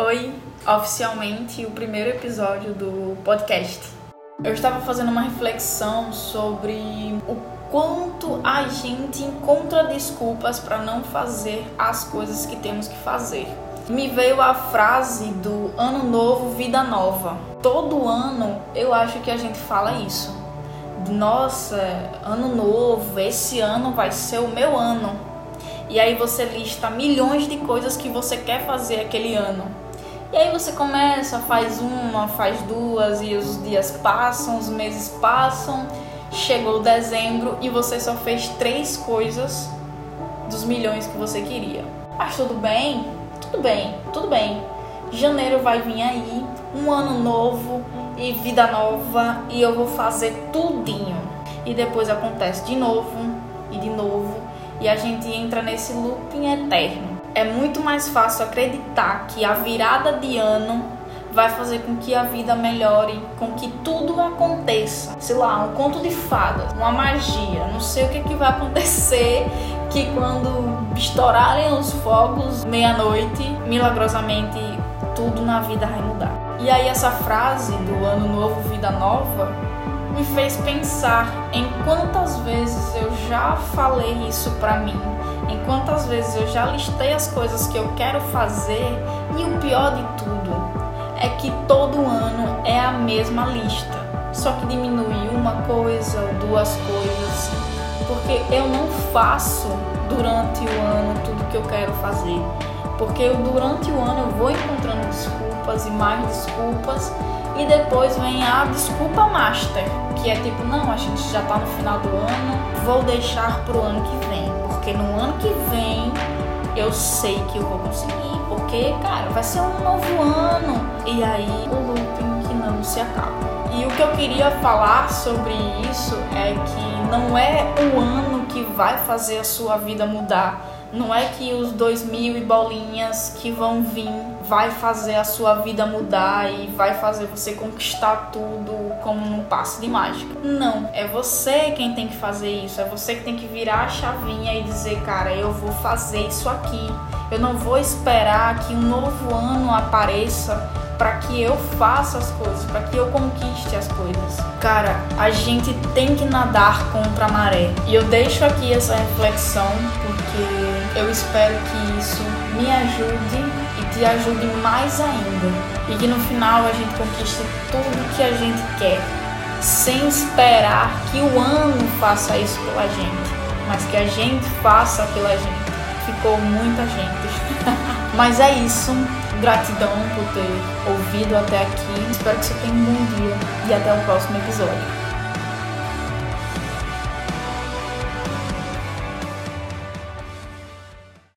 Oi, oficialmente o primeiro episódio do podcast. Eu estava fazendo uma reflexão sobre o quanto a gente encontra desculpas para não fazer as coisas que temos que fazer. Me veio a frase do ano novo, vida nova. Todo ano eu acho que a gente fala isso. Nossa, ano novo, esse ano vai ser o meu ano. E aí você lista milhões de coisas que você quer fazer aquele ano. E aí você começa, faz uma, faz duas e os dias passam, os meses passam, chegou dezembro e você só fez três coisas dos milhões que você queria. Mas tudo bem? Tudo bem, tudo bem. Janeiro vai vir aí, um ano novo e vida nova e eu vou fazer tudinho. E depois acontece de novo e de novo e a gente entra nesse looping eterno. É muito mais fácil acreditar que a virada de ano vai fazer com que a vida melhore, com que tudo aconteça. Sei lá, um conto de fadas, uma magia, não sei o que, que vai acontecer que quando estourarem os fogos meia-noite, milagrosamente tudo na vida vai mudar. E aí essa frase do ano novo, vida nova, me fez pensar em quantas vezes eu já falei isso para mim, em quantas vezes eu já listei as coisas que eu quero fazer e o pior de tudo é que todo ano é a mesma lista, só que diminui uma coisa ou duas coisas, porque eu não faço durante o ano tudo que eu quero fazer, porque eu, durante o ano eu vou encontrando desculpas e mais desculpas e depois vem a desculpa master, que é tipo, não, a gente já tá no final do ano, vou deixar pro ano que vem. Porque no ano que vem eu sei que eu vou conseguir. Porque, cara, vai ser um novo ano. E aí o looping que não se acaba. E o que eu queria falar sobre isso é que não é o ano que vai fazer a sua vida mudar não é que os dois mil e bolinhas que vão vir vai fazer a sua vida mudar e vai fazer você conquistar tudo como num passe de mágica. Não, é você quem tem que fazer isso, é você que tem que virar a chavinha e dizer, cara, eu vou fazer isso aqui. Eu não vou esperar que um novo ano apareça para que eu faça as coisas, para que eu conquiste as coisas. Cara, a gente tem que nadar contra a maré. E eu deixo aqui essa reflexão porque eu espero que isso me ajude e te ajude mais ainda. E que no final a gente conquiste tudo que a gente quer, sem esperar que o ano faça isso pela gente, mas que a gente faça pela gente. Ficou muita gente. mas é isso. Gratidão por ter ouvido até aqui. Espero que você tenha um bom dia e até o próximo episódio.